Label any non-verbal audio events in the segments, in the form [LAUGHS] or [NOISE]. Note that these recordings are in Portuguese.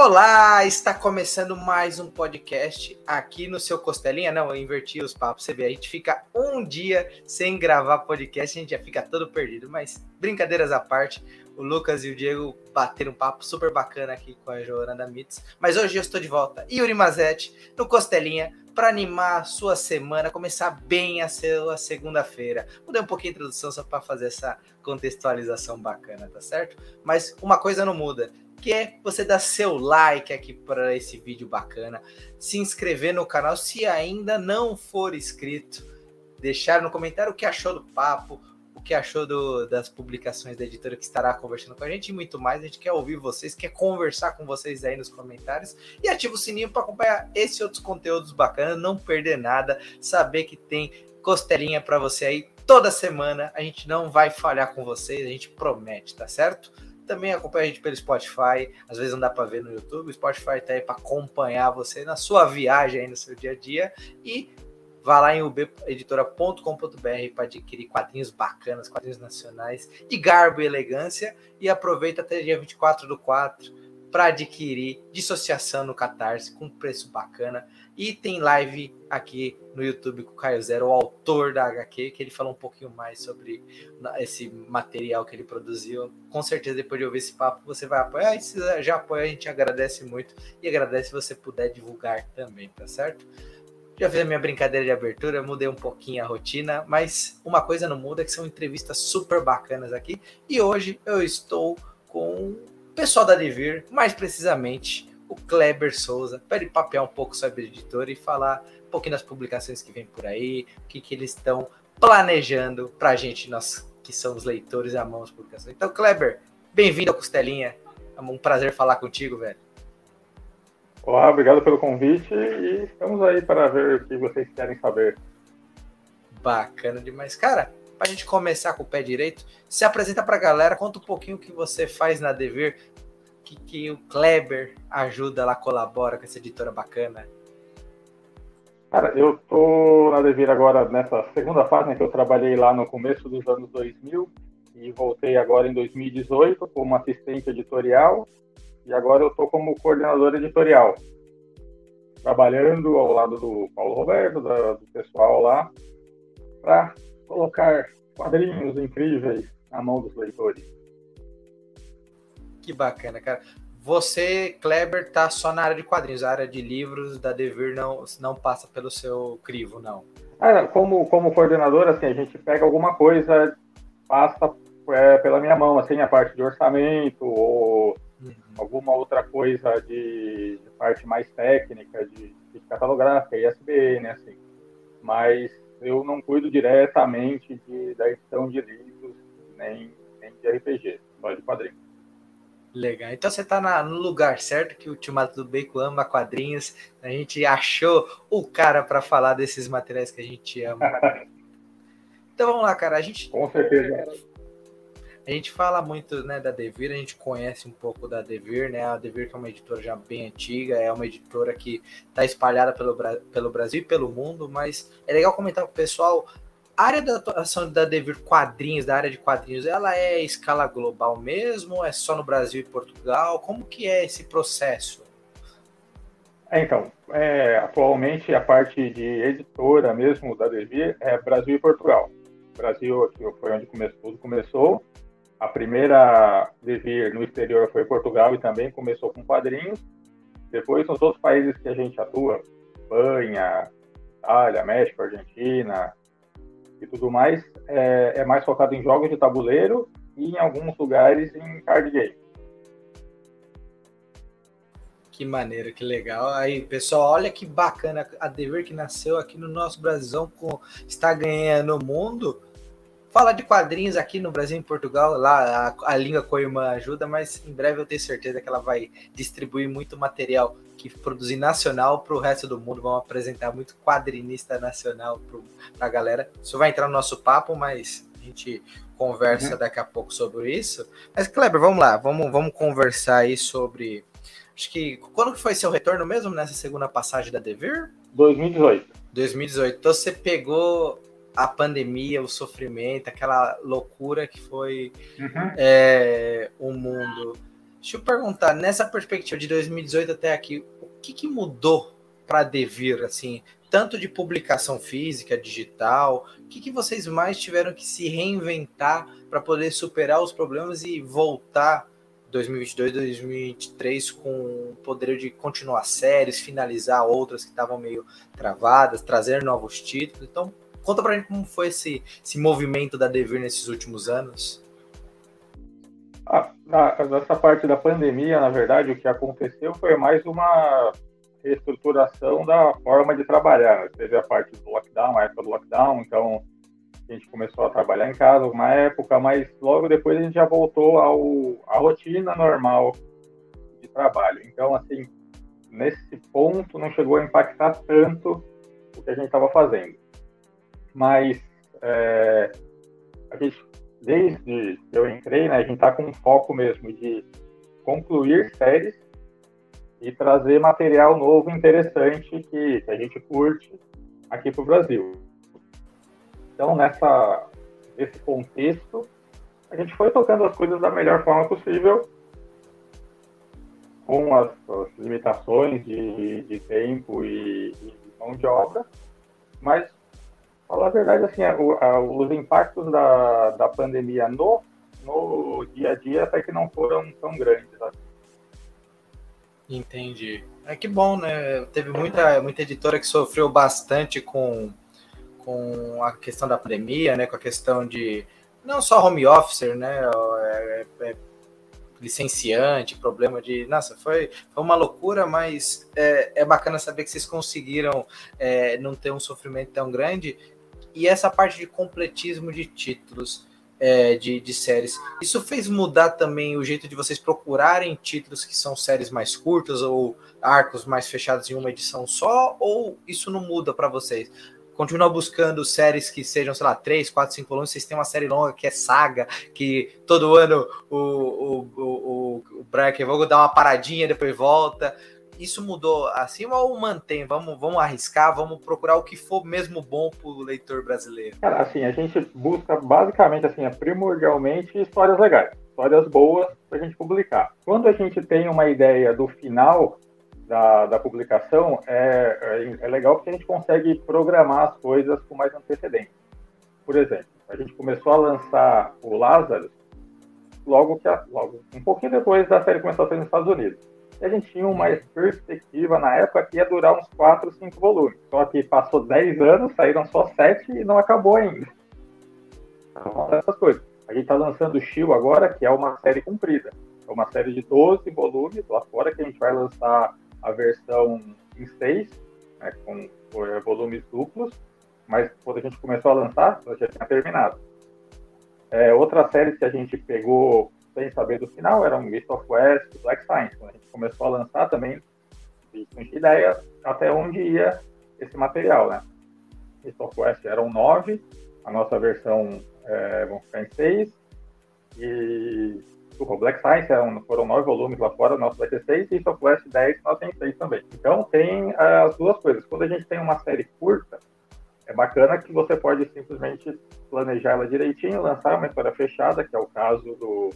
Olá, está começando mais um podcast aqui no seu Costelinha. Não, eu inverti os papos, você vê, a gente fica um dia sem gravar podcast, a gente já fica todo perdido, mas brincadeiras à parte, o Lucas e o Diego bateram um papo super bacana aqui com a Joana Mitz, mas hoje eu estou de volta, Yuri Mazetti, no Costelinha, para animar a sua semana, começar bem a sua segunda-feira. Mudei um pouquinho a introdução só para fazer essa contextualização bacana, tá certo? Mas uma coisa não muda, que é você dar seu like aqui para esse vídeo bacana, se inscrever no canal se ainda não for inscrito, deixar no comentário o que achou do papo, o que achou do, das publicações da editora que estará conversando com a gente e muito mais. A gente quer ouvir vocês, quer conversar com vocês aí nos comentários e ativa o sininho para acompanhar esse e outros conteúdos bacanas, não perder nada, saber que tem costelinha para você aí toda semana. A gente não vai falhar com vocês, a gente promete, tá certo? Também acompanha a gente pelo Spotify. Às vezes não dá para ver no YouTube. O Spotify tá aí para acompanhar você na sua viagem aí no seu dia a dia. E vá lá em ubeditora.com.br para adquirir quadrinhos bacanas, quadrinhos nacionais de garbo e elegância. E aproveita até dia 24 do 4 para adquirir Dissociação no Catarse com preço bacana. E tem live aqui no YouTube com o Caio Zero, o autor da HQ, que ele falou um pouquinho mais sobre esse material que ele produziu. Com certeza, depois de ouvir esse papo, você vai apoiar. E se já apoia, a gente agradece muito. E agradece se você puder divulgar também, tá certo? Já fiz a minha brincadeira de abertura, mudei um pouquinho a rotina, mas uma coisa não muda, que são entrevistas super bacanas aqui. E hoje eu estou com o pessoal da Devir, mais precisamente o Kleber Souza, para ele papear um pouco sobre a editora e falar um pouquinho das publicações que vem por aí, o que, que eles estão planejando para a gente, nós que somos leitores e amamos publicações. Então, Kleber, bem-vindo ao Costelinha. É um prazer falar contigo, velho. Olá, obrigado pelo convite e estamos aí para ver o que vocês querem saber. Bacana demais. Cara, para a gente começar com o pé direito, se apresenta para a galera, conta um pouquinho o que você faz na Devir, que, que o Kleber ajuda lá, colabora com essa editora bacana? Cara, eu tô na Devir agora nessa segunda fase, né, que eu trabalhei lá no começo dos anos 2000 e voltei agora em 2018 como assistente editorial e agora eu tô como coordenador editorial, trabalhando ao lado do Paulo Roberto, da, do pessoal lá, para colocar quadrinhos incríveis na mão dos leitores. Que bacana, cara. Você, Kleber, tá só na área de quadrinhos, a área de livros da Devir não, não passa pelo seu crivo, não. Ah, como, como coordenador, assim, a gente pega alguma coisa, passa é, pela minha mão, assim, a parte de orçamento ou uhum. alguma outra coisa de, de, parte mais técnica, de, de catalográfica, ISBN, assim. Mas eu não cuido diretamente de, da edição de livros, nem, nem de RPG, só de quadrinhos. Legal. Então você está no lugar certo que o Ultimato do Bacon ama quadrinhos. A gente achou o cara para falar desses materiais que a gente ama. [LAUGHS] então vamos lá, cara. A gente com certeza. A gente fala muito né, da Devir, a gente conhece um pouco da Devir, né? A Devir que é uma editora já bem antiga, é uma editora que está espalhada pelo, pelo Brasil e pelo mundo, mas é legal comentar com o pessoal a área da atuação da Devir Quadrinhos, da área de quadrinhos, ela é escala global mesmo? É só no Brasil e Portugal? Como que é esse processo? É, então, é, atualmente a parte de editora mesmo da Devir é Brasil e Portugal. Brasil aqui foi onde começou, tudo começou. A primeira Devir no exterior foi Portugal e também começou com quadrinhos. Depois, nos outros países que a gente atua, Espanha, Itália, México, Argentina, e tudo mais, é, é mais focado em jogos de tabuleiro e em alguns lugares em card game. Que maneiro, que legal. Aí, pessoal, olha que bacana a Dever que nasceu aqui no nosso Brasilzão, com, está ganhando o mundo. Fala de quadrinhos aqui no Brasil e em Portugal, lá a, a língua co-irmã ajuda, mas em breve eu tenho certeza que ela vai distribuir muito material que produzir nacional para o resto do mundo. Vamos apresentar muito quadrinista nacional para a galera. Isso vai entrar no nosso papo, mas a gente conversa uhum. daqui a pouco sobre isso. Mas, Kleber, vamos lá, vamos, vamos conversar aí sobre. Acho que. Quando foi seu retorno mesmo nessa segunda passagem da Devir? 2018. 2018. Então você pegou a pandemia, o sofrimento, aquela loucura que foi uhum. é, o mundo Deixa eu perguntar, nessa perspectiva de 2018 até aqui, o que, que mudou para Devir, assim, tanto de publicação física, digital, o que, que vocês mais tiveram que se reinventar para poder superar os problemas e voltar 2022, 2023 com o poder de continuar séries, finalizar outras que estavam meio travadas, trazer novos títulos. Então, conta pra gente como foi esse, esse movimento da Devir nesses últimos anos. Ah, nessa parte da pandemia, na verdade, o que aconteceu foi mais uma reestruturação da forma de trabalhar. Teve a parte do lockdown, a época do lockdown, então a gente começou a trabalhar em casa uma época, mas logo depois a gente já voltou ao, à rotina normal de trabalho. Então, assim, nesse ponto não chegou a impactar tanto o que a gente estava fazendo. Mas é, a gente, desde que eu entrei, né, a gente está com um foco mesmo de concluir séries e trazer material novo interessante que, que a gente curte aqui para o Brasil. Então, nessa, nesse contexto, a gente foi tocando as coisas da melhor forma possível, com as, as limitações de, de tempo e, e, mão de obra, mas, falar a verdade, assim, a, a, os impactos da, da pandemia no, no dia a dia até que não foram tão grandes. Assim. Entendi. É que bom, né? Teve muita, muita editora que sofreu bastante com com a questão da pandemia, né, com a questão de não só home officer, né, é, é, licenciante, problema de, nossa, foi, foi uma loucura, mas é, é bacana saber que vocês conseguiram é, não ter um sofrimento tão grande e essa parte de completismo de títulos. É, de, de, séries. Isso fez mudar também o jeito de vocês procurarem títulos que são séries mais curtas ou arcos mais fechados em uma edição só? Ou isso não muda para vocês? continua buscando séries que sejam, sei lá, 3, 4, 5 volumes. Vocês têm uma série longa que é Saga, que todo ano o, o, o, o uma paradinha, depois volta. Isso mudou acima ou mantém? Vamos, vamos arriscar, vamos procurar o que for mesmo bom para o leitor brasileiro. Cara, assim, a gente busca basicamente, assim, é primordialmente histórias legais, histórias boas para a gente publicar. Quando a gente tem uma ideia do final, da, da publicação, é, é, é, legal porque a gente consegue programar as coisas com mais antecedência. Por exemplo, a gente começou a lançar o Lázaro logo que a, logo um pouquinho depois da série começou a sair nos Estados Unidos. E a gente tinha uma perspectiva na época que ia durar uns 4, 5 volumes. Só que passou 10 anos, saíram só 7 e não acabou ainda. Então, essas coisas. A gente está lançando o Shield agora, que é uma série comprida. É uma série de 12 volumes lá fora que a gente vai lançar a versão em 6, né, com, com volumes duplos, mas quando a gente começou a lançar, já tinha terminado. É, outras séries que a gente pegou sem saber do final eram Mist of West Black Science. Quando a gente começou a lançar também, a gente não tinha ideia até onde ia esse material, né? Mist of West eram nove, a nossa versão é, vão ficar em seis, e o Black Science eram, foram nove volumes lá fora, nosso vai ter seis, e Southwest 10, nós tem seis também. Então tem as duas coisas. Quando a gente tem uma série curta, é bacana que você pode simplesmente planejar ela direitinho, lançar uma história fechada, que é o caso do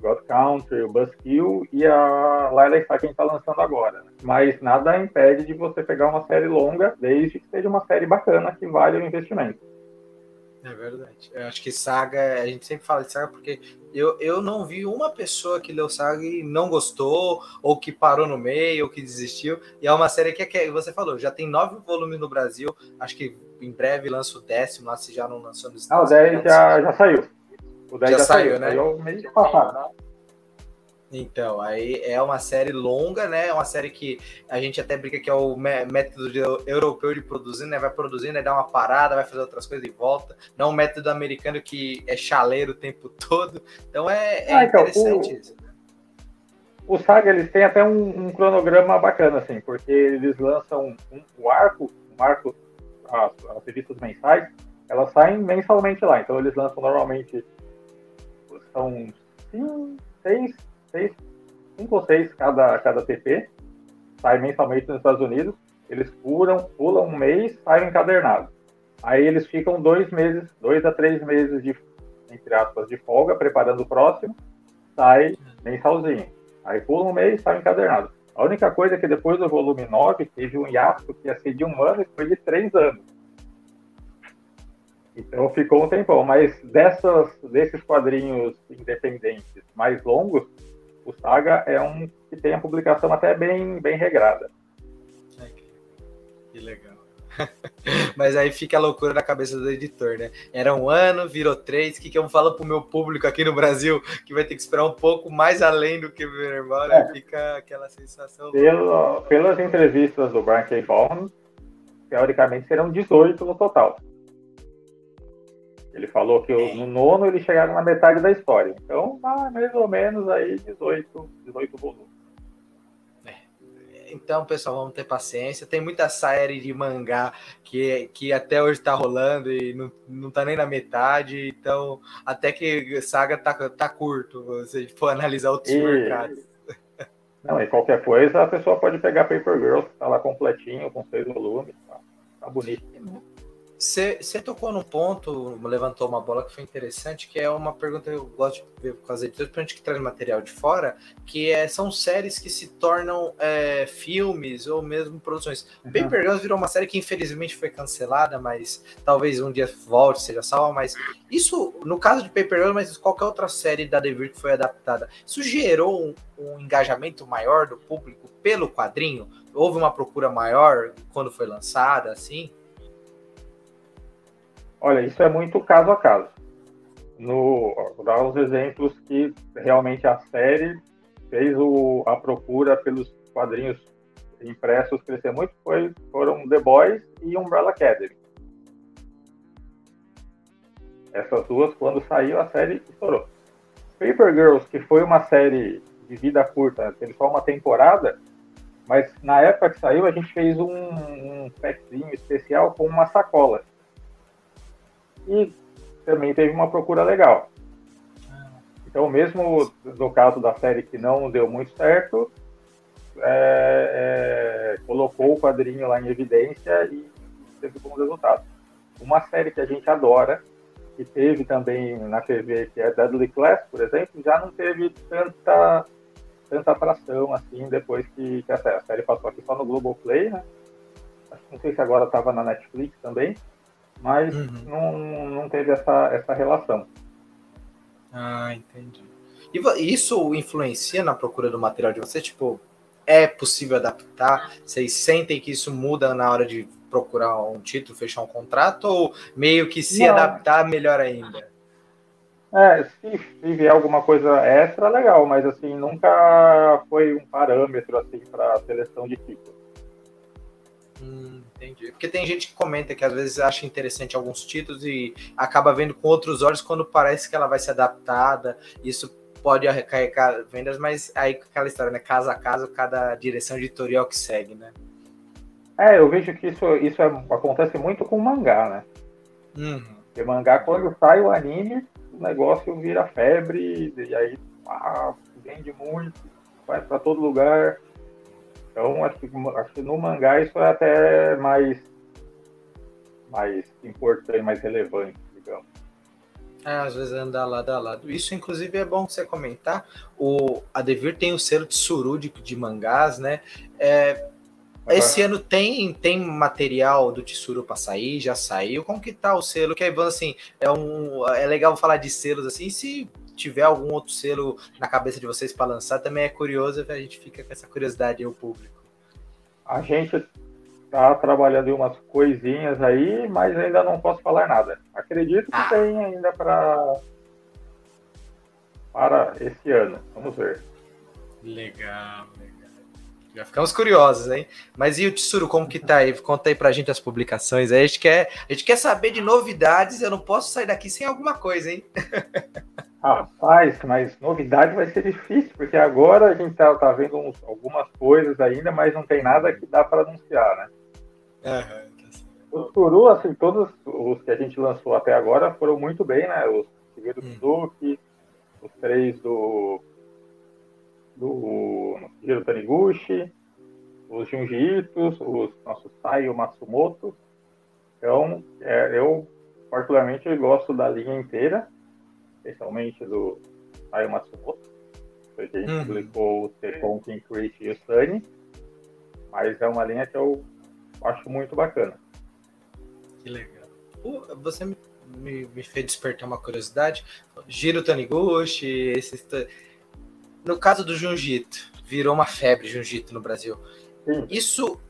God Country, o Buzzkill e a Lila Star que a gente está lançando agora. Mas nada impede de você pegar uma série longa, desde que seja uma série bacana que vale o investimento. É verdade. Eu acho que Saga, a gente sempre fala de Saga porque eu, eu não vi uma pessoa que leu Saga e não gostou, ou que parou no meio, ou que desistiu. E é uma série que, é que você falou, já tem nove volumes no Brasil. Acho que em breve lança o décimo, lá se já não lançou nos Estados Unidos. Ah, o 10 já, já saiu. O 10 já, já saiu, saiu, né? Saiu mês passado. Então, aí é uma série longa, né? É uma série que a gente até brinca que é o método europeu de produzir, né? Vai produzindo, né? dá uma parada, vai fazer outras coisas e volta. Não o método americano que é chaleiro o tempo [LAUGHS] todo. Então é, é ah, então, interessante o, isso. O Saga, eles têm até um, um, cronograma bacana, assim, porque eles lançam um, um arco, um arco, as, as revistas mensais, elas saem mensalmente lá. Então eles lançam normalmente, são cinco, seis seis, cinco ou seis cada, cada TP, sai mensalmente nos Estados Unidos, eles pulam, pulam um mês, saem encadernado. Aí eles ficam dois meses, dois a três meses de, entre aspas, de folga, preparando o próximo, sai mensalzinho. Aí pula um mês, sai encadernado. A única coisa é que depois do volume 9 teve um hiato que ia ser de um ano e foi de três anos. Então ficou um tempão, mas dessas, desses quadrinhos independentes mais longos, o Saga é um que tem a publicação até bem, bem regrada. Que legal. [LAUGHS] Mas aí fica a loucura na cabeça do editor, né? Era um ano, virou três. O que, que eu falo pro meu público aqui no Brasil que vai ter que esperar um pouco mais além do que o irmão, né? Fica aquela sensação. Pelo, pelas entrevistas do Brian K. Vaughan, teoricamente serão 18 no total. Ele falou que é. no nono eles chegaram na metade da história. Então, mais ou menos aí 18, 18 volumes. Então, pessoal, vamos ter paciência. Tem muita série de mangá que, que até hoje tá rolando e não, não tá nem na metade. Então, até que saga tá, tá curto, se for analisar outros e... mercados. Não, e qualquer coisa, a pessoa pode pegar Paper Girls, que tá lá completinho, com seis volumes. Tá, tá bonito. Você tocou num ponto, levantou uma bola que foi interessante, que é uma pergunta que eu gosto de ver com as editoras, principalmente que traz material de fora, que é, são séries que se tornam é, filmes ou mesmo produções. Uhum. Paper Girls virou uma série que infelizmente foi cancelada, mas talvez um dia volte, seja salva, mas isso, no caso de Paper Girls, mas qualquer outra série da Devir que foi adaptada, isso gerou um, um engajamento maior do público pelo quadrinho? Houve uma procura maior quando foi lançada, assim? Olha, isso é muito caso a caso. No, vou dar os exemplos que realmente a série fez o, a procura pelos quadrinhos impressos crescer muito, foi, foram The Boys e Umbrella Academy. Essas duas, quando saiu, a série estourou. Paper Girls, que foi uma série de vida curta, teve só uma temporada, mas na época que saiu, a gente fez um, um especial com uma sacola e também teve uma procura legal. Então, mesmo no caso da série que não deu muito certo, é, é, colocou o quadrinho lá em evidência e teve bons resultados. Uma série que a gente adora, que teve também na TV, que é Deadly Class, por exemplo, já não teve tanta, tanta atração assim depois que, que a, série, a série passou aqui só no Globoplay, né? Não sei se agora estava na Netflix também mas uhum. não, não teve essa, essa relação. Ah, entendi. E isso influencia na procura do material de você? Tipo, é possível adaptar? Vocês sentem que isso muda na hora de procurar um título, fechar um contrato? Ou meio que se não. adaptar, melhor ainda? É, se, se vier alguma coisa extra, legal, mas assim, nunca foi um parâmetro assim para seleção de títulos. Hum, entendi. Porque tem gente que comenta que às vezes acha interessante alguns títulos e acaba vendo com outros olhos quando parece que ela vai ser adaptada. Isso pode arrecarregar vendas, mas aí aquela história, né? Casa a casa, cada direção editorial que segue, né? É, eu vejo que isso, isso é, acontece muito com mangá, né? Uhum. Porque mangá, quando sai o anime, o negócio vira febre, e aí ah, vende muito, vai para todo lugar. Então, acho que, acho que no mangá isso é até mais, mais importante, mais relevante, digamos. É, às vezes anda lado a lado. Isso, inclusive, é bom você comentar. O, a Devir tem o selo de suru de, de mangás, né? É, esse ano tem, tem material do Tsuru para sair, já saiu. Como que tá o selo? Que é assim, é um é legal falar de selos assim, se tiver algum outro selo na cabeça de vocês para lançar, também é curioso, a gente fica com essa curiosidade aí, o público. A gente tá trabalhando em umas coisinhas aí, mas ainda não posso falar nada. Acredito que ah. tem ainda para para esse ano. Vamos ver. Legal, legal. Já ficamos curiosos, hein? Mas e o Tsuru, como que tá aí? Conta aí pra gente as publicações. A gente quer, a gente quer saber de novidades. Eu não posso sair daqui sem alguma coisa, hein? [LAUGHS] Rapaz, mas novidade vai ser difícil, porque agora a gente tá, tá vendo uns, algumas coisas ainda, mas não tem nada que dá para anunciar, né? Os Turu, assim, todos os que a gente lançou até agora foram muito bem, né? Os Shigeru Suzuki, os três do do Hiro Taniguchi, os Junji Itos, os nossos Saio Matsumoto. Então, é, eu particularmente gosto da linha inteira, especialmente do Saio Matsumoto. Foi que a gente uhum. publicou o The Conking Create e o Sunny. Mas é uma linha que eu acho muito bacana. Que legal. Você me, me, me fez despertar uma curiosidade. Giro Taniguchi, esse. No caso do Junjito, virou uma febre Junjito no Brasil. Sim. Isso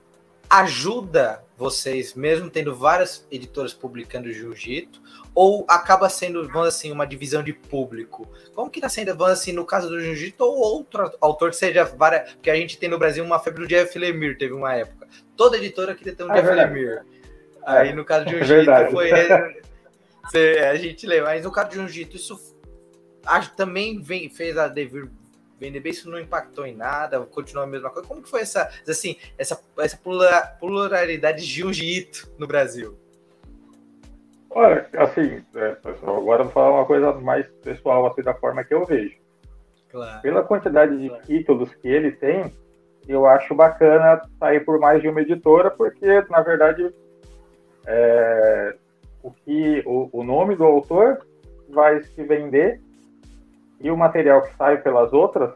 ajuda vocês, mesmo tendo várias editoras publicando Jiu-Jitsu, ou acaba sendo, vamos assim, uma divisão de público? Como que tá sendo, vamos assim, no caso do Jiu-Jitsu, ou outro autor que seja várias, porque a gente tem no Brasil uma febre do Jeff Lemire, teve uma época. Toda editora queria ter um é Jeff Lemire. Aí no caso do é Jiu-Jitsu é foi a gente lembra, mas no caso do Jiu-Jitsu isso também vem, fez a Devir vender isso não impactou em nada, continuou a mesma coisa. Como que foi essa, assim, essa, essa pluralidade de jiu-jitsu no Brasil? Olha, assim, é, pessoal, agora eu vou falar uma coisa mais pessoal, assim, da forma que eu vejo. Claro. Pela quantidade de claro. títulos que ele tem, eu acho bacana sair por mais de uma editora, porque, na verdade, é, o, que, o, o nome do autor vai se vender e o material que sai pelas outras,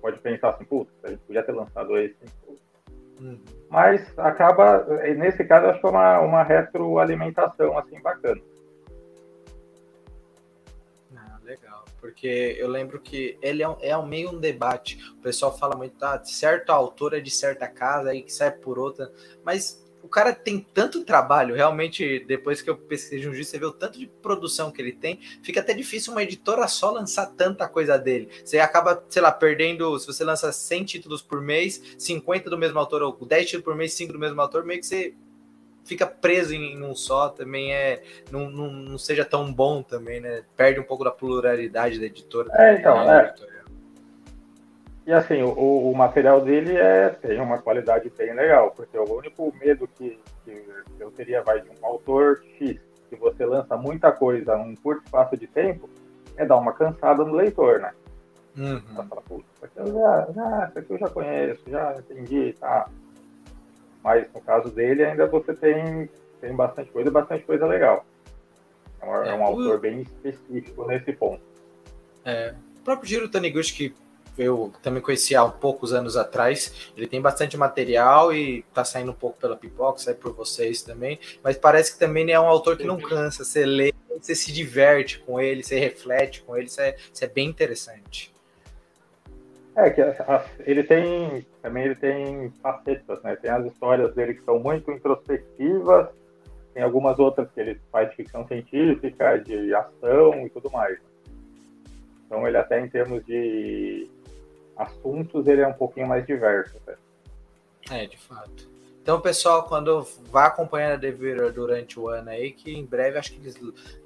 pode pensar assim, putz, a gente podia ter lançado esse. Uhum. Mas acaba, nesse caso, acho que é uma, uma retroalimentação assim bacana. Ah, legal, porque eu lembro que ele é, é meio um debate. O pessoal fala muito, ah, certo autor é de certa casa aí que sai por outra, mas o cara tem tanto trabalho, realmente, depois que eu pesquisei um você vê o tanto de produção que ele tem, fica até difícil uma editora só lançar tanta coisa dele. Você acaba, sei lá, perdendo, se você lança 100 títulos por mês, 50 do mesmo autor, ou 10 títulos por mês, 5 do mesmo autor, meio que você fica preso em, um só, também é, não, não, não, seja tão bom também, né? Perde um pouco da pluralidade da editora. É, então, né? é. E assim, o, o, material dele é, tem uma qualidade bem legal, porque o único medo que, que eu teria vai de um autor X, que você lança muita coisa num curto espaço de tempo, é dar uma cansada no leitor, né? Uhum. Você fala, isso aqui eu já, já, isso aqui eu já conheço, já entendi, tá. Mas no caso dele ainda você tem, tem bastante coisa, bastante coisa legal. É um, é, é um autor bem específico nesse ponto. É, o próprio Giro Taniguchi, que eu também conheci há poucos anos atrás. Ele tem bastante material e tá saindo um pouco pela pipoca, sai por vocês também. Mas parece que também é um autor que não cansa. Você lê, você se diverte com ele, você reflete com ele, isso é, isso é bem interessante. É que ele tem também ele tem facetas, né? Tem as histórias dele que são muito introspectivas, tem algumas outras que ele faz de ficção científica, de ação e tudo mais. Então ele até em termos de assuntos, ele é um pouquinho mais diverso. Né? É, de fato. Então, pessoal, quando vá acompanhando a Devir durante o ano aí, que em breve acho que eles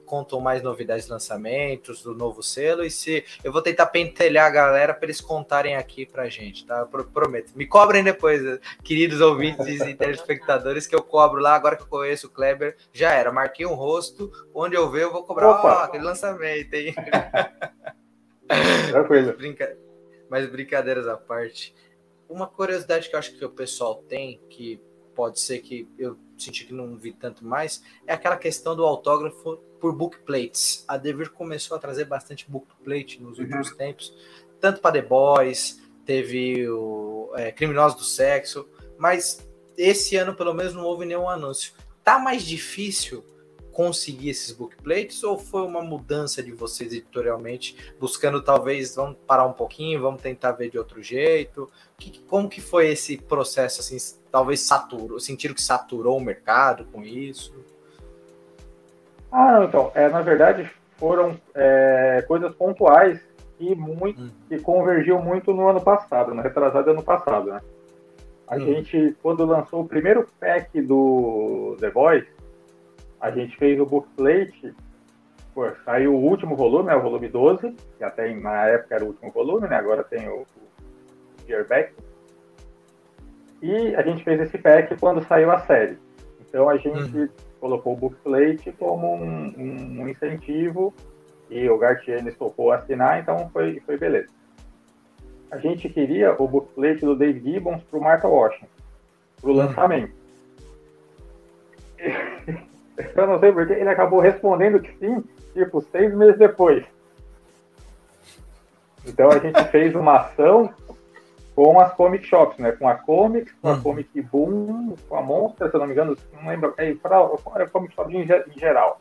contam mais novidades de lançamentos, do novo selo, e se eu vou tentar pentelhar a galera para eles contarem aqui pra gente, tá? Eu prometo. Me cobrem depois, queridos ouvintes e [LAUGHS] telespectadores, que eu cobro lá, agora que eu conheço o Kleber, já era. Marquei um rosto, onde eu ver, eu vou cobrar Opa. Oh, aquele lançamento, hein? [LAUGHS] Tranquilo. Brinca... Mas brincadeiras à parte, uma curiosidade que eu acho que o pessoal tem, que pode ser que eu senti que não vi tanto mais, é aquela questão do autógrafo por bookplates. A Devir começou a trazer bastante bookplate nos uhum. últimos tempos, tanto para The Boys, teve o é, Criminosos do Sexo, mas esse ano pelo menos não houve nenhum anúncio. Tá mais difícil conseguir esses bookplates ou foi uma mudança de vocês editorialmente, buscando talvez, vamos parar um pouquinho, vamos tentar ver de outro jeito? Que, como que foi esse processo, assim, talvez saturou, sentiram que saturou o mercado com isso? Ah, então, é, na verdade foram é, coisas pontuais e muito hum. que convergiu muito no ano passado, no retrasado ano passado, né? A hum. gente, quando lançou o primeiro pack do The Voice, a gente fez o bookplate, pô, saiu o último volume, é o volume 12, que até na época era o último volume, né? Agora tem o, o Gearback. E a gente fez esse pack quando saiu a série. Então a gente uhum. colocou o bookplate como um, um, um incentivo e o Gartienes topou assinar, então foi, foi beleza. A gente queria o bookplate do Dave Gibbons para o Martha Washington, para o uhum. [LAUGHS] Eu não sei porque ele acabou respondendo que sim, tipo, seis meses depois. Então a gente fez uma ação com as comic shops, né? Com a Comics, com a hum. Comic Boom, com a Monster, se eu não me engano, não lembro, é, para a Comic Shop em, em, geral.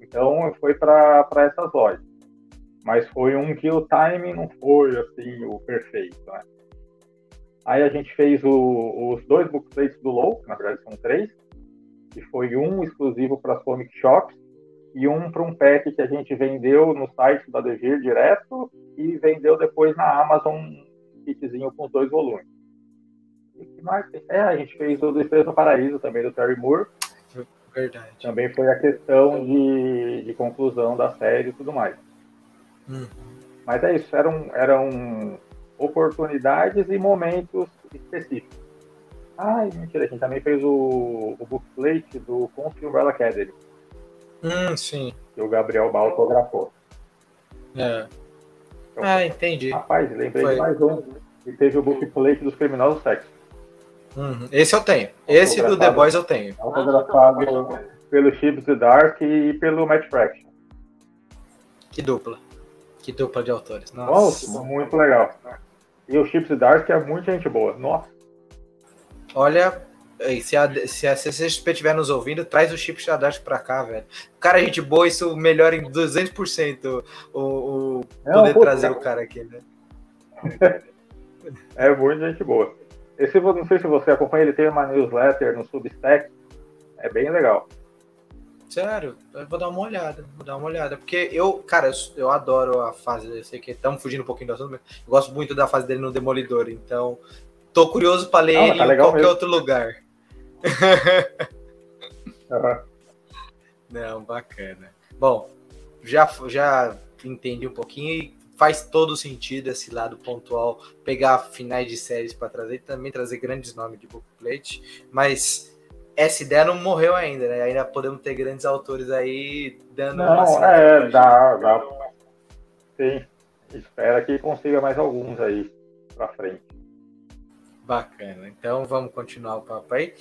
Então foi para essas lojas. Mas foi um que o timing não foi assim o perfeito, né? Aí a gente fez o, os dois bookplates do Low, que na verdade são três, que foi um exclusivo para as comic shops e um para um pack que a gente vendeu no site da Devir direto e vendeu depois na Amazon um kitzinho com os dois volumes. E que mais? É, a gente fez o do Estrela no Paraíso também, do Terry Moore. Verdade. Também foi a questão de, de conclusão da série e tudo mais. Hum. Mas é isso, eram, eram oportunidades e momentos específicos. Ah, mentira, a gente também fez o, o bookplate do Conf Umbrella Academy. Hum, sim. Que o Gabriel Bal autografou. É. Então, ah, entendi. Rapaz, lembrei Foi. de mais um. E teve o bookplate dos criminosos sexos. Uhum. Esse eu tenho. Esse do The Boys eu tenho. Autografado pelo Chips the Dark e pelo Matt Fraction. Que dupla. Que dupla de autores. Nossa. Nossa muito legal. E o Chips Dark é muita gente boa. Nossa. Olha, se a, se a CCXP estiver nos ouvindo, traz o Chips Dark pra cá, velho. Cara, gente boa, isso melhora em 200% o, o poder é trazer o cara aqui, né? [LAUGHS] é muita gente boa. Esse, não sei se você acompanha, ele tem uma newsletter no Substack. É bem legal. Sério, eu vou dar uma olhada, vou dar uma olhada. Porque eu, cara, eu, eu adoro a fase, eu sei que estamos fugindo um pouquinho do assunto, mas eu gosto muito da fase dele no Demolidor, então tô curioso para ler Não, ele tá em qualquer mesmo. outro lugar. [LAUGHS] uhum. Não, bacana. Bom, já, já entendi um pouquinho e faz todo sentido esse lado pontual, pegar finais de séries para trazer e também trazer grandes nomes de bookplate, mas essa ideia não morreu ainda, né? Ainda podemos ter grandes autores aí dando não, é, dá, dá. Sim. Espera que consiga mais alguns aí para frente. Bacana. Então vamos continuar o papo aí.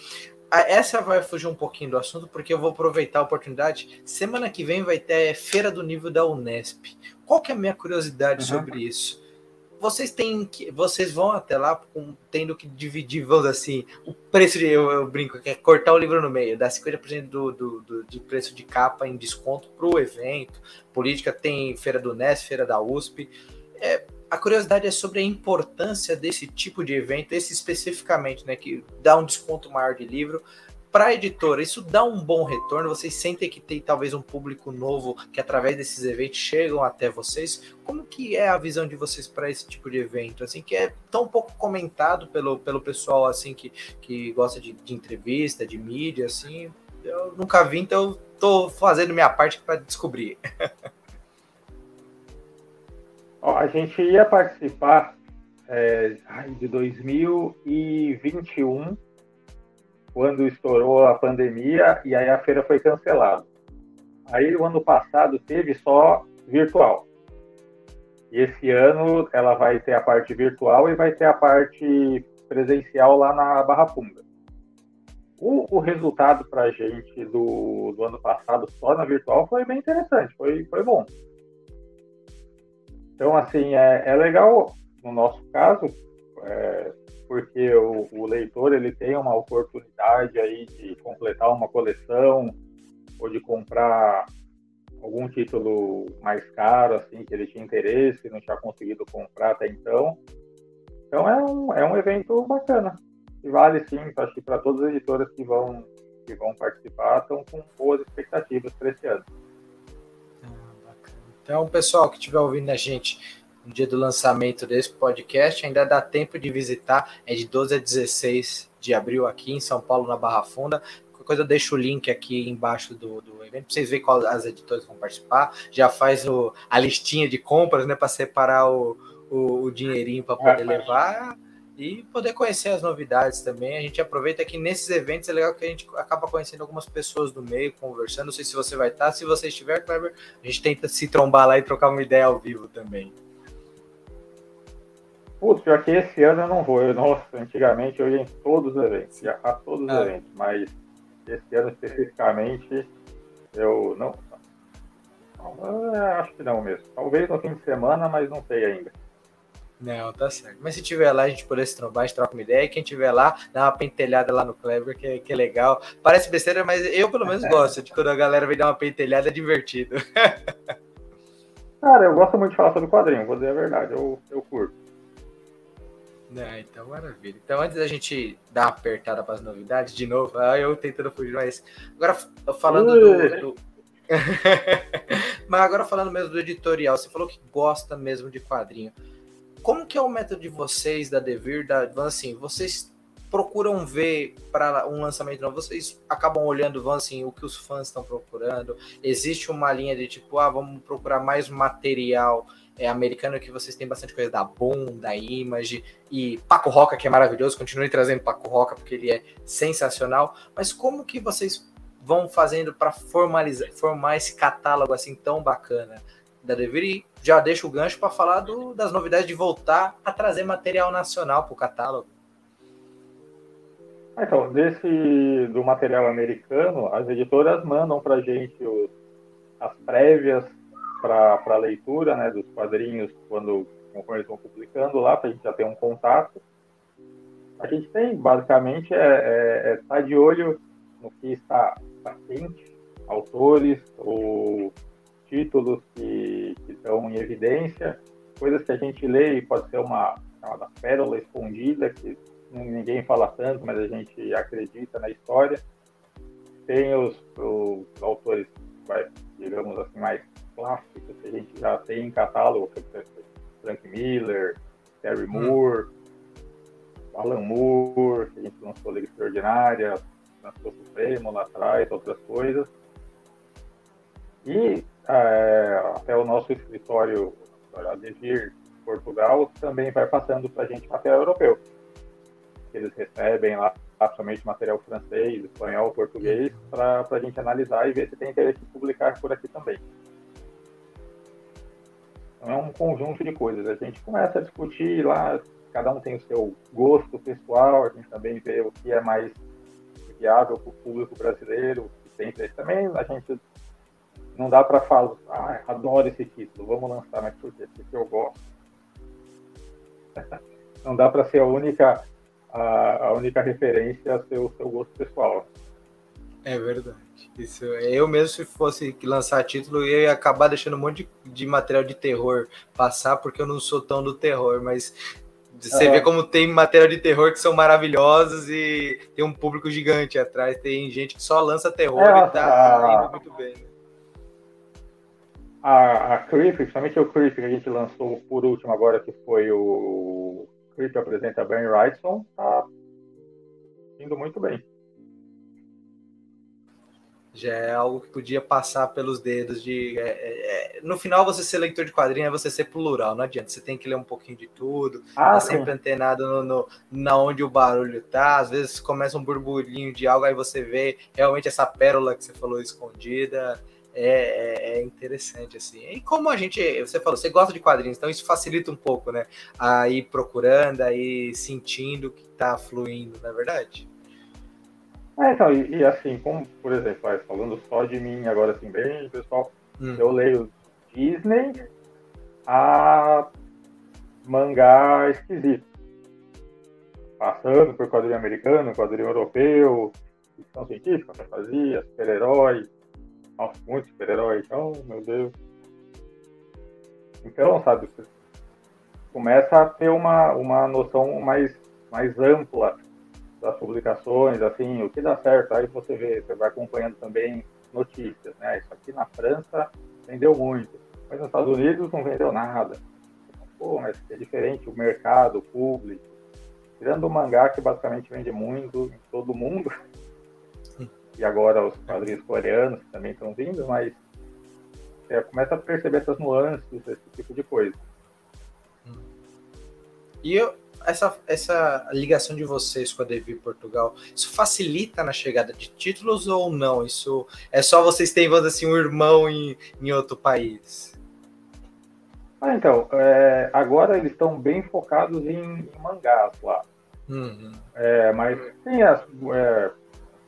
Ah, essa vai fugir um pouquinho do assunto, porque eu vou aproveitar a oportunidade. Semana que vem vai ter Feira do Nível da Unesp. Qual que é a minha curiosidade uhum. sobre isso? vocês têm que. Vocês vão até lá com, tendo que dividir, vamos assim, o preço de. Eu, eu brinco, que é cortar o livro no meio, dar 50% do, do, do, de preço de capa em desconto para o evento. Política tem feira do NES, feira da USP. É, a curiosidade é sobre a importância desse tipo de evento, esse especificamente, né? Que dá um desconto maior de livro para a editora, isso dá um bom retorno? Vocês sentem que tem talvez um público novo que através desses eventos chegam até vocês? Como que é a visão de vocês para esse tipo de evento? Assim, que é tão pouco comentado pelo, pelo pessoal assim que, que gosta de, de entrevista, de mídia, assim. Eu nunca vi, então estou fazendo minha parte para descobrir. [LAUGHS] A gente ia participar é, de 2021 quando estourou a pandemia e aí a feira foi cancelada. Aí o ano passado teve só virtual. E esse ano ela vai ter a parte virtual e vai ter a parte presencial lá na Barra Funda. O, o resultado para a gente do, do, ano passado só na virtual foi bem interessante, foi, foi bom. Então, assim, é, é legal, no nosso caso, é, porque o, o, leitor ele tem uma oportunidade aí de completar uma coleção ou de comprar algum título mais caro assim que ele tinha interesse não tinha conseguido comprar até então. Então é um, é um evento bacana. E vale sim acho que para todas as editoras que vão que vão participar estão com boas expectativas para esse ano então pessoal que estiver ouvindo a gente no dia do lançamento desse podcast. Ainda dá tempo de visitar, é de 12 a 16 de abril aqui em São Paulo, na Barra Funda. Qualquer coisa eu deixo o link aqui embaixo do, do evento para vocês verem quais as editoras vão participar. Já faz o, a listinha de compras, né, para separar o, o, o dinheirinho para poder levar e poder conhecer as novidades também. A gente aproveita que nesses eventos é legal que a gente acaba conhecendo algumas pessoas do meio, conversando. Não sei se você vai estar, se você estiver, Kleber, a gente tenta se trombar lá e trocar uma ideia ao vivo também. Putz, pior que esse ano eu não vou. Eu, nossa, antigamente eu ia em todos os eventos, ia a todos os ah. eventos, mas esse ano especificamente eu não. não acho que não mesmo. Talvez no fim de semana, mas não sei ainda. Não, tá certo. Mas se tiver lá, a gente poder se trombar, a gente troca uma ideia. E quem tiver lá, dá uma pentelhada lá no Clever, que, que é legal. Parece besteira, mas eu pelo menos gosto de quando a galera vem dar uma pentelhada, é divertido. [LAUGHS] Cara, eu gosto muito de falar sobre quadrinho, vou dizer a verdade, eu, eu curto. É, então maravilha. Então, antes da gente dar uma apertada para as novidades, de novo, ah, eu tentando fugir, mas agora falando do, do... [LAUGHS] mas agora falando mesmo do editorial, você falou que gosta mesmo de quadrinho como que é o método de vocês da Devir, da assim, vocês procuram ver para um lançamento novo, vocês acabam olhando, vão assim, o que os fãs estão procurando. Existe uma linha de tipo, ah, vamos procurar mais material é, americano que vocês têm bastante coisa da Boom, da Image e Paco Roca, que é maravilhoso, continue trazendo Paco Roca porque ele é sensacional. Mas como que vocês vão fazendo para formalizar, formar esse catálogo assim tão bacana? da Devir já deixa o gancho para falar do, das novidades de voltar a trazer material nacional para o catálogo. Ah, então, desse do material americano, as editoras mandam para a gente as prévias para leitura né, dos quadrinhos quando conforme eles vão publicando lá, para a gente já ter um contato. A gente tem, basicamente, é, é, é tá de olho no que está, quente, autores, ou títulos que, que estão em evidência, coisas que a gente lê e pode ser uma chamada pérola escondida, que ninguém fala tanto, mas a gente acredita na história. Tem os, os autores, digamos assim, mais clássicos que a gente já tem em catálogo, Frank Miller, Terry hum. Moore, Alan Moore, que a gente lançou Liga Extraordinária, lançou Supremo lá atrás, outras coisas. E é, até o nosso escritório, a Devir Portugal, também vai passando para a gente material europeu. Eles recebem lá somente material francês, espanhol, português, para a gente analisar e ver se tem interesse em publicar por aqui também. Então é um conjunto de coisas. A gente começa a discutir lá, cada um tem o seu gosto pessoal, a gente também vê o que é mais viável para o público brasileiro, que tem interesse também. A gente não dá para falar, ah, adoro esse título, vamos lançar, mas por quê? Porque eu gosto. [LAUGHS] não dá para ser a única, a, a, única referência a seu, seu gosto pessoal. É verdade. Isso, eu mesmo, se fosse lançar título, eu ia acabar deixando um monte de, de material de terror passar, porque eu não sou tão do terror, mas você é. vê como tem material de terror que são maravilhosos e tem um público gigante atrás. Tem gente que só lança terror é, e tá indo muito bem. Né? A, a Creep, principalmente o Creep que a gente lançou por último agora, que foi o Creep apresenta Ben Wrightson, tá indo muito bem. Já é algo que podia passar pelos dedos de. É, é, é no final, você ser leitor de quadrinho é você ser plural, não adianta. Você tem que ler um pouquinho de tudo, ah, tá sempre antenado no, no, na onde o barulho tá. Às vezes começa um burburinho de algo, aí você vê realmente essa pérola que você falou escondida é, é, é, interessante, assim. E como a gente, você falou, você gosta de quadrinhos, então isso facilita um pouco, né? Aí procurando, aí sentindo que tá fluindo, não é verdade? É, então, e, e assim, como, por exemplo, falando só de mim agora, assim, bem, pessoal, hum. eu leio Disney a mangá esquisito. Passando por quadrinho americano, quadrinho europeu, ficção científica, fantasia, super-herói, nossa, muito super-herói. Então, meu Deus. Então, sabe, você começa a ter uma, uma noção mais, mais ampla das publicações, assim, o que dá certo. Aí você vê, você vai acompanhando também notícias, né? Isso aqui na França vendeu muito, mas nos Estados Unidos não vendeu nada. Pô, mas é diferente o mercado, o público. Tirando o mangá, que basicamente vende muito em todo mundo, [LAUGHS] e agora os quadrinhos coreanos que também estão vindo, mas é, começa a perceber essas nuances, esse tipo de coisa. E eu, essa, essa ligação de vocês com a Devi Portugal, isso facilita na chegada de títulos ou não? Isso é só vocês terem, vamos assim, um irmão em, em outro país? Ah, então, é, agora eles estão bem focados em, em mangás lá. Uhum. É, mas tem as, é,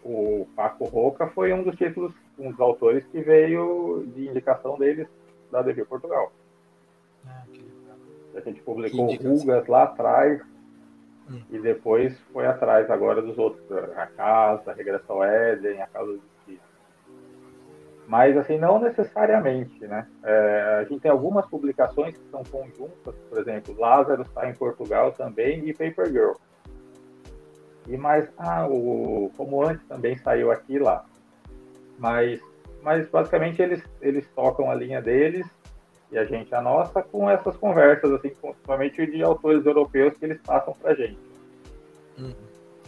o Paco Roca foi um dos títulos, um dos autores que veio de indicação deles da DV Portugal. Ah, que legal. A gente publicou Rugas lá atrás hum. e depois foi atrás agora dos outros, a Casa, a Regressão ao Éden, a Casa do mas assim não necessariamente, né? É, a gente tem algumas publicações que são conjuntas, por exemplo, Lázaro está em Portugal também e Paper Girl. E mais, ah, o como antes também saiu aqui lá. Mas, mas basicamente eles eles tocam a linha deles e a gente a nossa com essas conversas assim, principalmente de autores europeus que eles passam para gente. Uhum.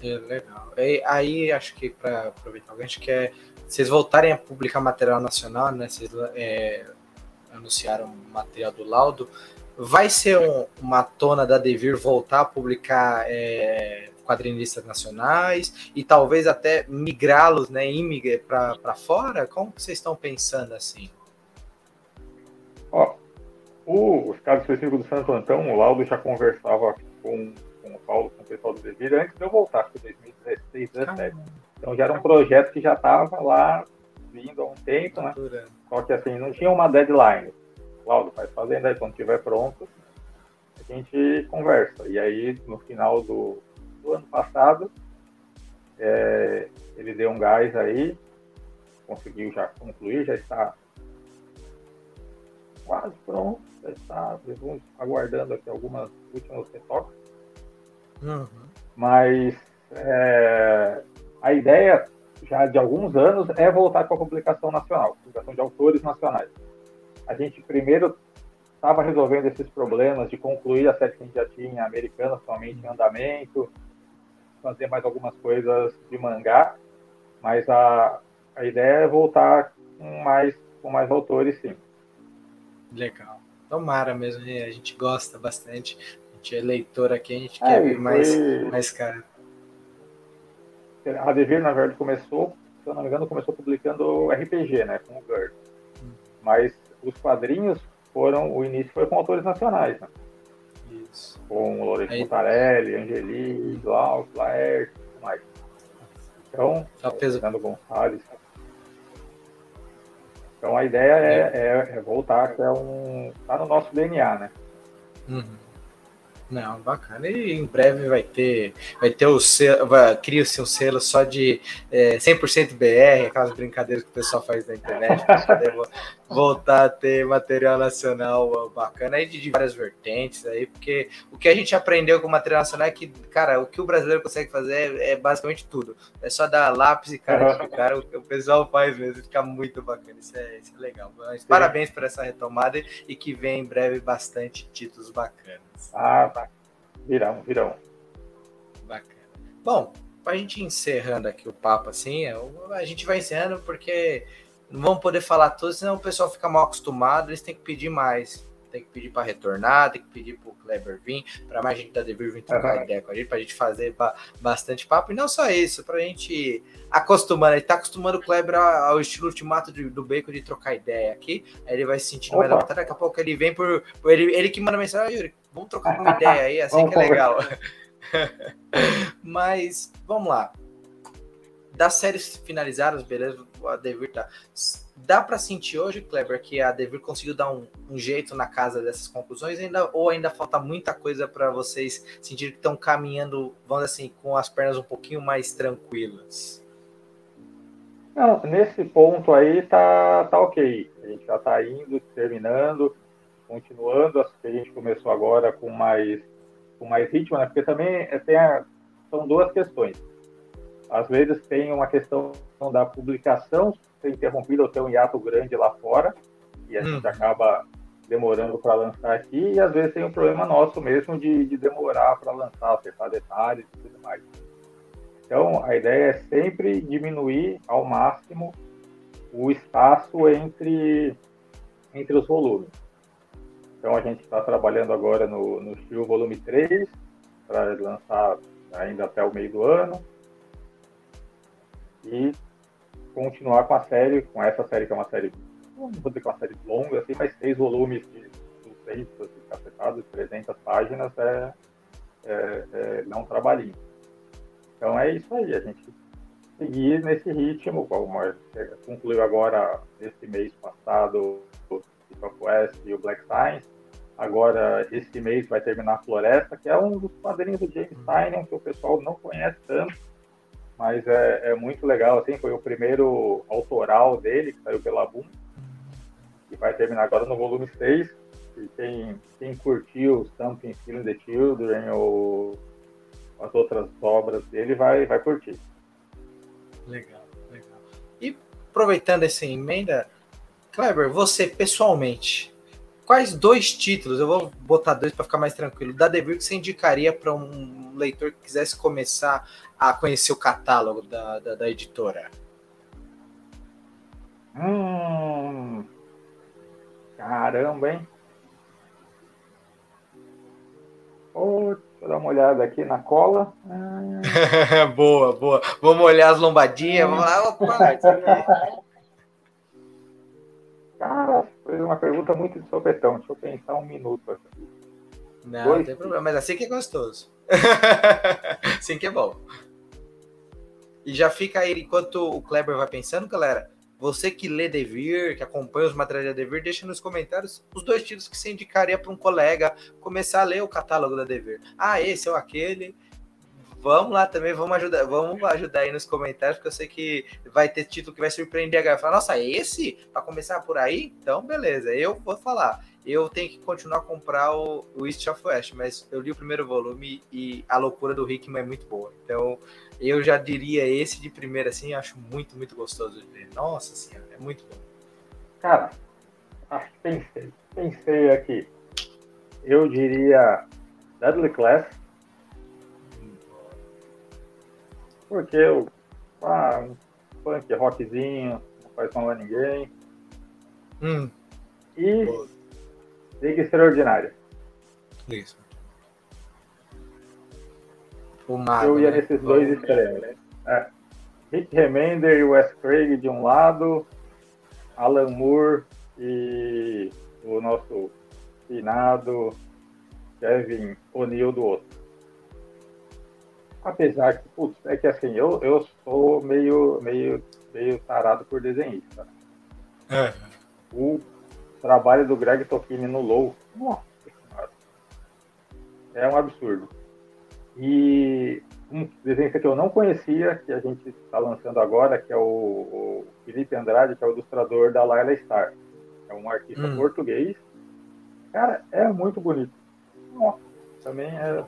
É legal. E, aí acho que para aproveitar, gente quer vocês voltarem a publicar material nacional, né? Vocês é, anunciaram material do laudo. Vai ser um, uma tona da Devir voltar a publicar é, quadrinistas nacionais e talvez até migrá-los, né, para fora? Como que vocês estão pensando assim? Ó, o, os casos específicos do Santo Antão, o Laudo já conversava com, com o Paulo, com o pessoal do Devir, antes de eu voltar, em 2016, 2017. Então já era um projeto que já estava lá vindo há um tempo, né? Só que assim, não tinha uma deadline. Cláudio, faz fazendo aí, quando estiver pronto, a gente conversa. E aí, no final do, do ano passado, é, ele deu um gás aí, conseguiu já concluir, já está quase pronto, já está aguardando aqui algumas últimas retoques. Uhum. Mas é, a ideia já de alguns anos é voltar com a publicação nacional, publicação de autores nacionais. A gente primeiro estava resolvendo esses problemas de concluir a série que a gente já tinha, americana somente em andamento, fazer mais algumas coisas de mangá, mas a, a ideia é voltar com mais, com mais autores, sim. Legal. Tomara mesmo, né? a gente gosta bastante, a gente é leitor aqui, a gente é, quer ver mais, mais cara a Devir, na verdade, começou, se eu não me engano, começou publicando RPG, né, com o GURD. Hum. Mas os quadrinhos foram, o início foi com autores nacionais, né? Isso. Com Lourenço Mutarelli, Angeli, Glauco, Laerte, mais. Então, tá Fernando Gonçalves. Então a ideia é, é, é voltar, que é um. tá no nosso DNA, né? Uhum. Não, bacana. E em breve vai ter, vai ter o selo, cria-se um selo só de é, 100% BR, aquelas brincadeiras que o pessoal faz na internet, voltar a ter material nacional bacana aí de, de, várias vertentes aí, porque o que a gente aprendeu com o material nacional é que, cara, o que o brasileiro consegue fazer é, é basicamente tudo. É só dar lápis e cara de [LAUGHS] cara, o, o pessoal faz mesmo, fica muito bacana. Isso é, isso é legal. Mas, parabéns por essa retomada e que vem em breve bastante títulos bacanas. Ah, virão, virão. Bacana. Bom, para a gente encerrando aqui o papo assim, é, a gente vai encerrando porque não vamos poder falar tudo, senão o pessoal fica mal acostumado, eles têm que pedir mais. Tem que pedir para retornar, tem que pedir para o Kleber vir, para mais gente da Devir vir trocar uhum. ideia com a gente, para a gente fazer bastante papo. E não só isso, para a gente acostumando, ele tá acostumando o Kleber ao estilo ultimato do Bacon de trocar ideia aqui, aí ele vai se sentindo mais adaptado, daqui a pouco ele vem por, por ele, ele que manda mensagem, Yuri, vamos trocar uma [LAUGHS] ideia aí, assim que é legal. [LAUGHS] Mas, vamos lá. Das séries finalizadas, beleza, a Devir tá. Dá para sentir hoje, Kleber, que a Devir conseguiu dar um, um, jeito na casa dessas conclusões, ainda, ou ainda falta muita coisa para vocês sentir que estão caminhando, vamos assim, com as pernas um pouquinho mais tranquilas? Não, nesse ponto aí tá, tá ok. A gente já tá indo, terminando continuando as que a gente começou agora com mais com mais ritmo, né? Porque também é, tem a, são duas questões. Às vezes tem uma questão da publicação ser interrompida ou ter um hiato grande lá fora e a hum. gente acaba demorando para lançar aqui e às vezes tem um problema nosso mesmo de, de demorar para lançar, acertar detalhes e tudo mais. Então a ideia é sempre diminuir ao máximo o espaço entre entre os volumes. Então a gente está trabalhando agora no, no Steel Volume 3, para lançar ainda até o meio do ano. E continuar com a série, com essa série que é uma série, não vou dizer que é uma série longa, assim, mas seis volumes de 200 assim, cacetados, 300 páginas é, é, é, é um trabalhinho. Então é isso aí, a gente seguir nesse ritmo, como concluiu agora, nesse mês passado, o West e o Black Science, Agora, esse mês vai terminar a Floresta, que é um dos quadrinhos do James Tynion, que o pessoal não conhece tanto, mas é, é, muito legal, assim, foi o primeiro autoral dele, que saiu pela Boom, e vai terminar agora no volume 6, e quem, quem curtiu Something Killing the Children ou as outras obras dele vai, vai curtir. Legal, legal. E aproveitando essa emenda, Kleber, você pessoalmente, quais dois títulos, eu vou botar dois para ficar mais tranquilo, da Devir que você indicaria para um leitor que quisesse começar a conhecer o catálogo da, da, da editora? Hum, caramba, hein? Oh, eu dar uma olhada aqui na cola. Ah. [LAUGHS] boa, boa. Vamos olhar as lombadinhas. Vamos lá. Opa, [LAUGHS] Cara, foi uma pergunta muito de sopetão. Deixa eu pensar um minuto aqui. Não, Dois. não tem problema, mas assim que é gostoso. [LAUGHS] assim que é bom. E já fica aí, enquanto o Kleber vai pensando, galera, você que lê Devir, que acompanha os materiais da Devir, deixa nos comentários os dois títulos que você indicaria para um colega começar a ler o catálogo da Devir. Ah, esse ou aquele vamos lá também, vamos ajudar, vamos ajudar aí nos comentários, porque eu sei que vai ter título que vai surpreender a galera. Falar, nossa, esse? Para começar por aí? Então, beleza, eu vou falar. Eu tenho que continuar a comprar o, o East of West, mas eu li o primeiro volume e a loucura do Hickman é muito boa. Então, eu já diria esse de primeira, assim, acho muito, muito gostoso de ler. Nossa senhora, é muito bom. Cara, pensei, pensei aqui. Eu diria Deadly Class Porque eu, ah, punk rockzinho, não faz mal a ninguém. Hum. E Liga Extraordinária. Isso. O Mago, eu ia né? nesses dois extremos. É. Rick Remender e Wes Craig de um lado, Alan Moore e o nosso finado Kevin O'Neill do outro. Apesar que, putz, é que assim, eu, eu sou meio, meio, meio tarado por desenhista. É. O trabalho do Greg Tokini no Low, nossa é um absurdo. E um desenhista que eu não conhecia, que a gente está lançando agora, que é o, o, Felipe Andrade, que é o ilustrador da Laila Star. É um artista hum. português. Cara, é muito bonito. Nossa, também é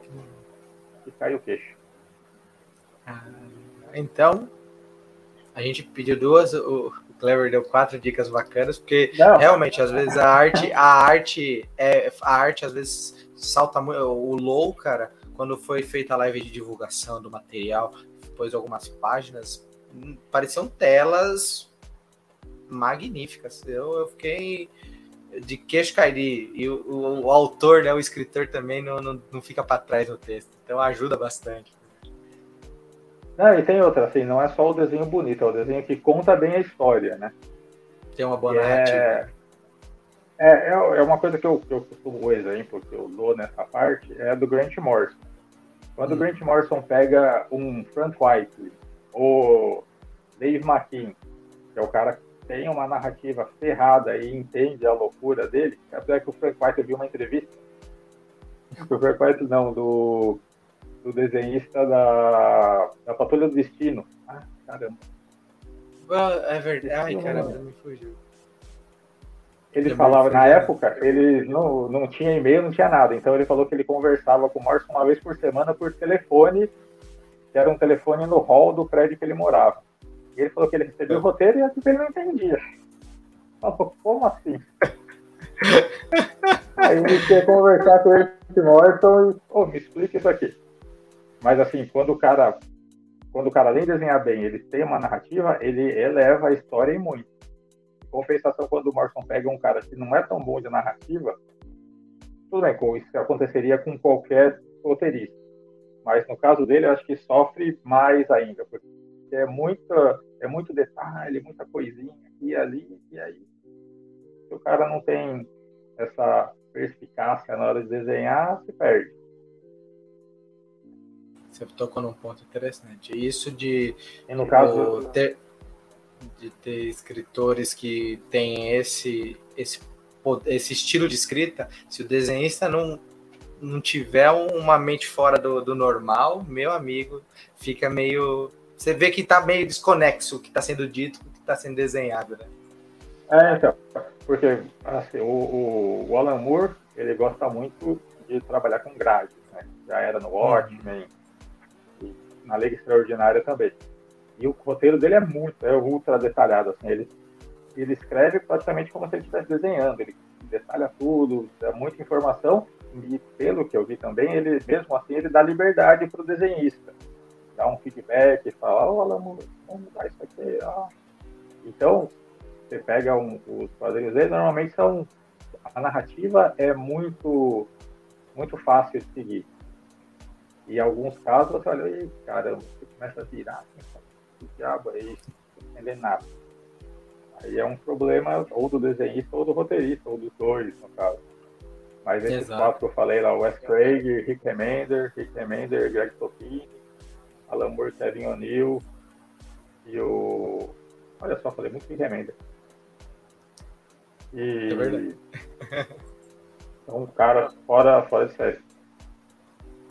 que cai o queixo. Ah, então, a gente pediu duas, o Clever deu quatro dicas bacanas, porque Não. realmente, às vezes, a arte, a arte, é, a arte, às vezes, salta muito. O low, cara, quando foi feita a live de divulgação do material, depois algumas páginas, hum, pareciam telas magníficas. Eu, eu fiquei de queixo cair. E o, o, o, autor, né, o escritor também não, não, não fica para trás no texto. Então ajuda bastante. Não, e tem outra, assim, não é só o desenho bonito, é o desenho que conta bem a história, né? Tem uma boa narrativa. É, é, é, uma coisa que eu, que eu costumo, o exemplo que eu dou nessa parte, é do Grant Morrison. Quando hum. o Grant Morrison pega um Frank White ou Dave McKean, que é o cara que tem uma narrativa ferrada e entende a loucura dele, até que o Frank White eu vi uma entrevista, o Frank White não, do do desenhista da, da Patrulha do Destino. Ah, caramba. É verdade. Ai, caramba, me fugiu. Ele é falava, na época, ele não, não tinha e-mail, não tinha nada. Então ele falou que ele conversava com o Morrison uma vez por semana por telefone, que era um telefone no hall do prédio que ele morava. E ele falou que ele recebeu o roteiro e ele não entendia. Falou, como assim? [LAUGHS] Aí ele quer conversar com ele Morrison e, oh, me explica isso aqui. Mas assim, quando o cara, quando o cara além de desenhar bem, ele tem uma narrativa, ele eleva a história em muito. Em compensação, quando o Morrison pega um cara que não é tão bom de narrativa, tudo bem, isso aconteceria com qualquer roteirista. Mas no caso dele, eu acho que sofre mais ainda, porque é muita, é muito detalhe, muita coisinha aqui e ali, e aí se o cara não tem essa perspicácia na hora de desenhar, se perde. Você tocou num ponto interessante. Isso de, e no caso ter, de ter escritores que têm esse, esse esse estilo de escrita, se o desenhista não, não tiver uma mente fora do, do normal, meu amigo, fica meio. Você vê que está meio desconexo o que está sendo dito com o que está sendo desenhado, né? É, então, porque assim, o, o Alan Moore, ele gosta muito de trabalhar com grades, né? Já era no Watchmen, uhum. Na Liga Extraordinária também. E o roteiro dele é muito, é ultra detalhado, assim, ele, ele escreve praticamente como se ele estivesse desenhando, ele detalha tudo, dá muita informação, e pelo que eu vi também, ele mesmo assim ele dá liberdade para o desenhista, dá um feedback, fala, olha, vamos mudar isso aqui, ó. Então, você pega um, os quadrinhos dele, normalmente são a narrativa é muito muito fácil de seguir. E alguns casos você olha, e caramba, você começa a virar, que diabo é isso? Não entender nada. Aí é um problema ou do desenhista ou do roteirista, ou dos dois, no caso. Mas esses Exato. quatro que eu falei lá, Wes Craig, Rick Remender, Rick Remender, Greg Topini, Alan Moore, Kevin O'Neill e o... Olha só, falei muito Rick Remender. E... É verdade. [LAUGHS] Então, cara fora, fora de série.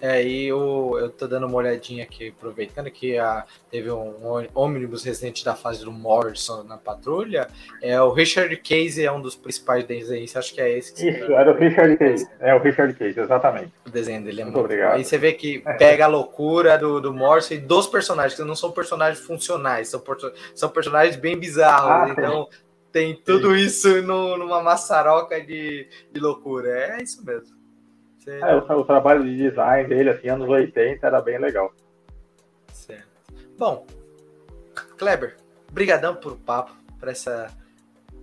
É, e eu, eu tô dando uma olhadinha aqui, aproveitando que a, teve um, ônibus recente da fase do Morrison na patrulha. É, o Richard Case é um dos principais desenhos, acho que é esse. Que Isso, era o Richard Case. É o Richard Case, exatamente. O desenho dele é muito, muito obrigado. Aí você vê que pega a loucura do, do Morrison e dos personagens, que não são personagens funcionais, são, são personagens bem bizarros. Ah, então, sim. tem tudo isso no, numa maçaroca de, de loucura. É isso mesmo. É, o, o, trabalho de design dele, assim, anos 80, era bem legal. Certo. Bom, Kleber, brigadão por papo, por esse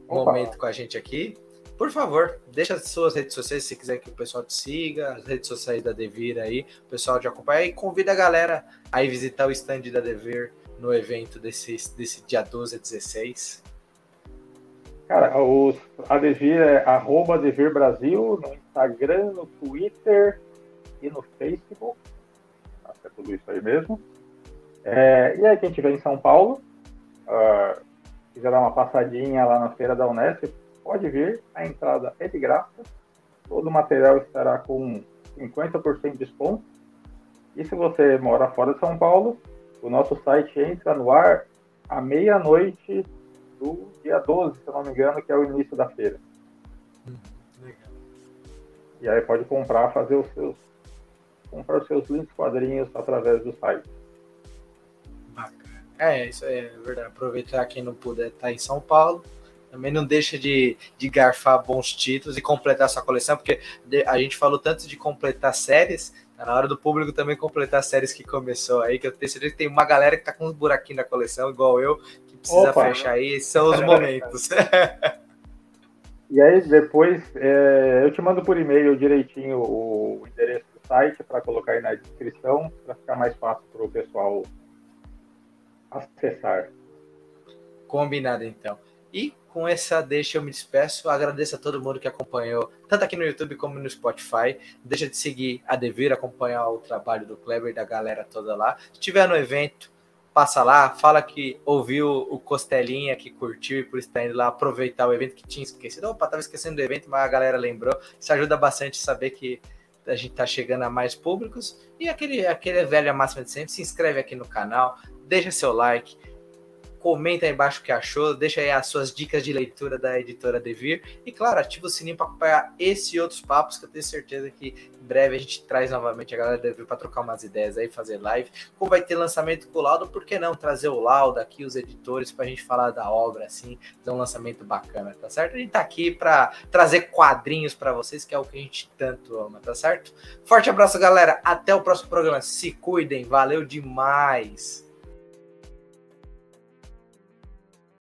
momento com a gente aqui. Por favor, deixa as suas redes sociais se quiser que o pessoal te siga, as redes sociais da Devir aí, o pessoal te acompanha e convida a galera a ir visitar o stand da Devir no evento desse, desse dia 12 a 16. Cara, os, a Devir é arroba Devir Brasil no Instagram, no Twitter e no Facebook. Acho que é tudo isso aí mesmo. É, e aí, quem estiver em São Paulo, uh, quiser dar uma passadinha lá na feira da Unesp, pode vir. A entrada é de graça. Todo o material estará com 50% de desconto. E se você mora fora de São Paulo, o nosso site entra no ar à meia-noite do dia 12, se eu não me engano, que é o início da feira. Hum, legal. E aí pode comprar, fazer os seus comprar os seus links quadrinhos através do site. Bacana. É, isso é verdade. Aproveitar quem não puder estar tá em São Paulo. Também não deixa de, de garfar bons títulos e completar sua coleção, porque a gente falou tanto de completar séries, tá na hora do público também completar séries que começou aí, que eu tenho certeza que tem uma galera que tá com uns buraquinhos na coleção, igual eu, precisa Opa. fechar aí, esses são os momentos. [LAUGHS] e aí, depois, é, eu te mando por e-mail direitinho o endereço do site para colocar aí na descrição, para ficar mais fácil para o pessoal acessar. Combinado, então. E com essa deixa eu me despeço. Agradeço a todo mundo que acompanhou, tanto aqui no YouTube como no Spotify. Deixa de seguir a Devir, acompanhar o trabalho do Kleber e da galera toda lá. Se estiver no evento, passa lá, fala que ouviu o Costelinha, que curtiu e por isso está indo lá aproveitar o evento que tinha esquecido. Opa, tava esquecendo do evento, mas a galera lembrou. Isso ajuda bastante saber que a gente tá chegando a mais públicos. E aquele, aquele velho máximo de sempre, se inscreve aqui no canal, deixa seu like, comenta aí embaixo o que achou, deixa aí as suas dicas de leitura da editora Devir e, claro, ativa o sininho para acompanhar esse e outros papos que eu tenho certeza que em breve a gente traz novamente a galera da Devir para trocar umas ideias aí, fazer live. Como vai ter lançamento com o Laudo, por que não trazer o Laudo aqui, os editores, para a gente falar da obra assim, fazer um lançamento bacana, tá certo? A gente tá aqui para trazer quadrinhos para vocês, que é o que a gente tanto ama, tá certo? Forte abraço, galera. Até o próximo programa. Se cuidem. Valeu demais.